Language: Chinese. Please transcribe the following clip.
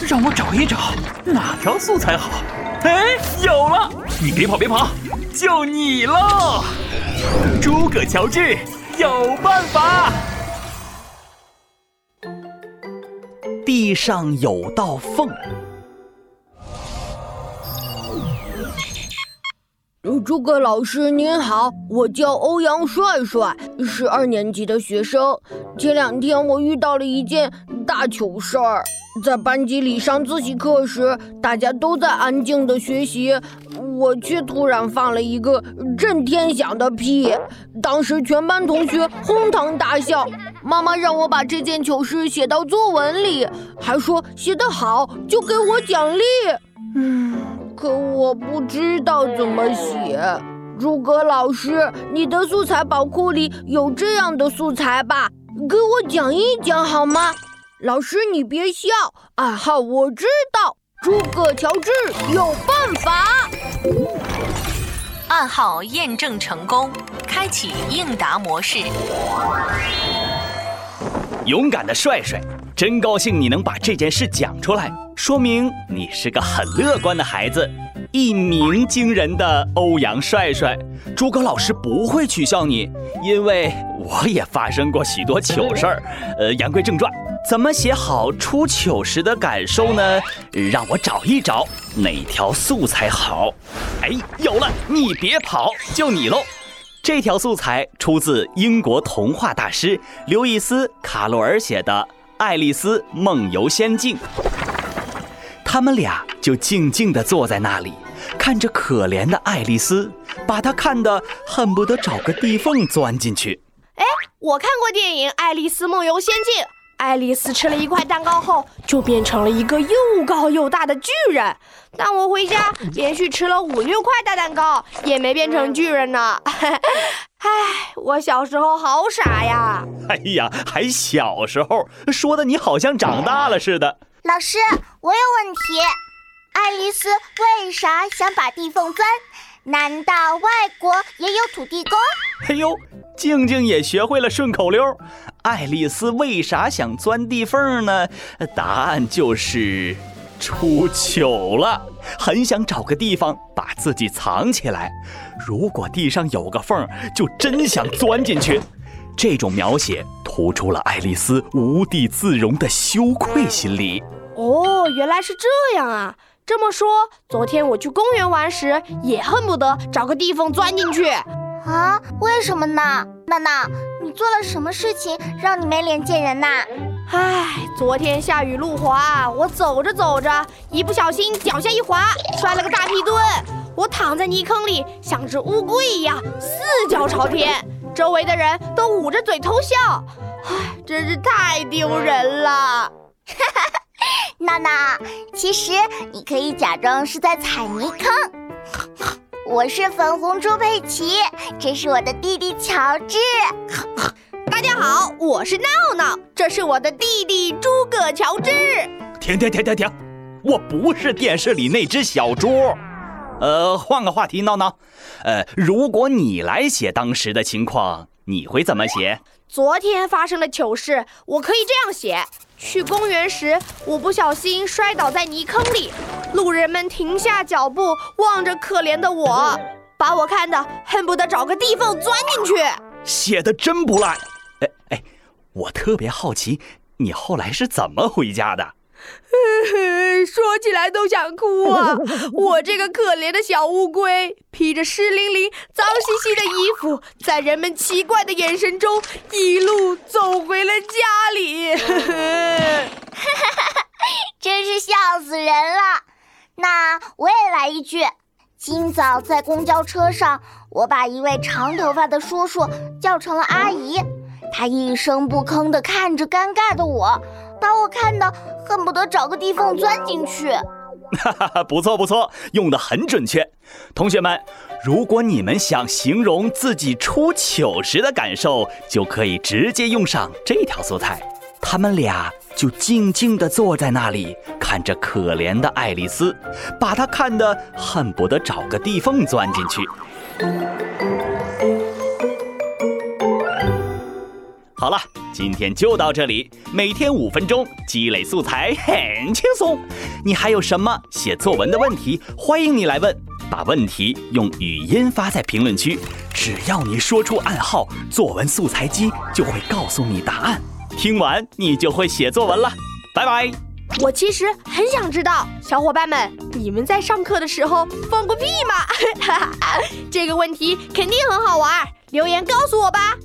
让我找一找哪条素材好。哎，有了！你别跑，别跑，就你喽！诸葛乔治有办法。地上有道缝。诸葛老师您好，我叫欧阳帅帅，是二年级的学生。前两天我遇到了一件大糗事儿，在班级里上自习课时，大家都在安静的学习，我却突然放了一个震天响的屁，当时全班同学哄堂大笑。妈妈让我把这件糗事写到作文里，还说写得好就给我奖励。嗯。可我不知道怎么写，诸葛老师，你的素材宝库里有这样的素材吧？给我讲一讲好吗？老师你别笑，暗号我知道，诸葛乔治有办法。暗号验证成功，开启应答模式。勇敢的帅帅，真高兴你能把这件事讲出来。说明你是个很乐观的孩子，一鸣惊人的欧阳帅帅。诸葛老师不会取笑你，因为我也发生过许多糗事儿。呃，言归正传，怎么写好出糗时的感受呢？让我找一找哪条素材好。哎，有了，你别跑，就你喽。这条素材出自英国童话大师刘易斯·卡洛尔写的《爱丽丝梦游仙境》。他们俩就静静地坐在那里，看着可怜的爱丽丝，把她看得恨不得找个地缝钻进去。哎，我看过电影《爱丽丝梦游仙境》，爱丽丝吃了一块蛋糕后，就变成了一个又高又大的巨人。但我回家连续吃了五六块大蛋糕，也没变成巨人呢。唉，我小时候好傻呀！哎呀，还小时候，说的你好像长大了似的。老师，我有问题。爱丽丝为啥想把地缝钻？难道外国也有土地公？哎呦，静静也学会了顺口溜。爱丽丝为啥想钻地缝呢？答案就是出糗了，很想找个地方把自己藏起来。如果地上有个缝，就真想钻进去。这种描写突出了爱丽丝无地自容的羞愧心理。哦，原来是这样啊！这么说，昨天我去公园玩时，也恨不得找个地缝钻进去啊？为什么呢？娜娜，你做了什么事情让你没脸见人呐？唉，昨天下雨路滑，我走着走着，一不小心脚下一滑，摔了个大屁墩。我躺在泥坑里，像只乌龟一样四脚朝天，周围的人都捂着嘴偷笑。唉，真是太丢人了！哈哈。娜娜，其实你可以假装是在踩泥坑。我是粉红猪佩奇，这是我的弟弟乔治。大家好，我是闹闹，这是我的弟弟诸葛乔治。停停停停停！我不是电视里那只小猪。呃，换个话题，闹闹。呃，如果你来写当时的情况，你会怎么写？昨天发生的糗事，我可以这样写。去公园时，我不小心摔倒在泥坑里，路人们停下脚步，望着可怜的我，把我看得恨不得找个地缝钻进去。写的真不赖，哎哎，我特别好奇，你后来是怎么回家的？说起来都想哭啊！我这个可怜的小乌龟，披着湿淋淋、脏兮兮的衣服，在人们奇怪的眼神中，一路走回了家里。真是笑死人了！那我也来一句：今早在公交车上，我把一位长头发的叔叔叫成了阿姨，他一声不吭地看着尴尬的我。把我看的恨不得找个地缝钻进去。哈哈哈，不错不错，用的很准确。同学们，如果你们想形容自己出糗时的感受，就可以直接用上这条素材。他们俩就静静地坐在那里，看着可怜的爱丽丝，把她看得恨不得找个地缝钻进去。好了，今天就到这里。每天五分钟，积累素材很轻松。你还有什么写作文的问题？欢迎你来问，把问题用语音发在评论区。只要你说出暗号，作文素材机就会告诉你答案。听完你就会写作文了。拜拜。我其实很想知道，小伙伴们，你们在上课的时候放过屁吗？这个问题肯定很好玩，留言告诉我吧。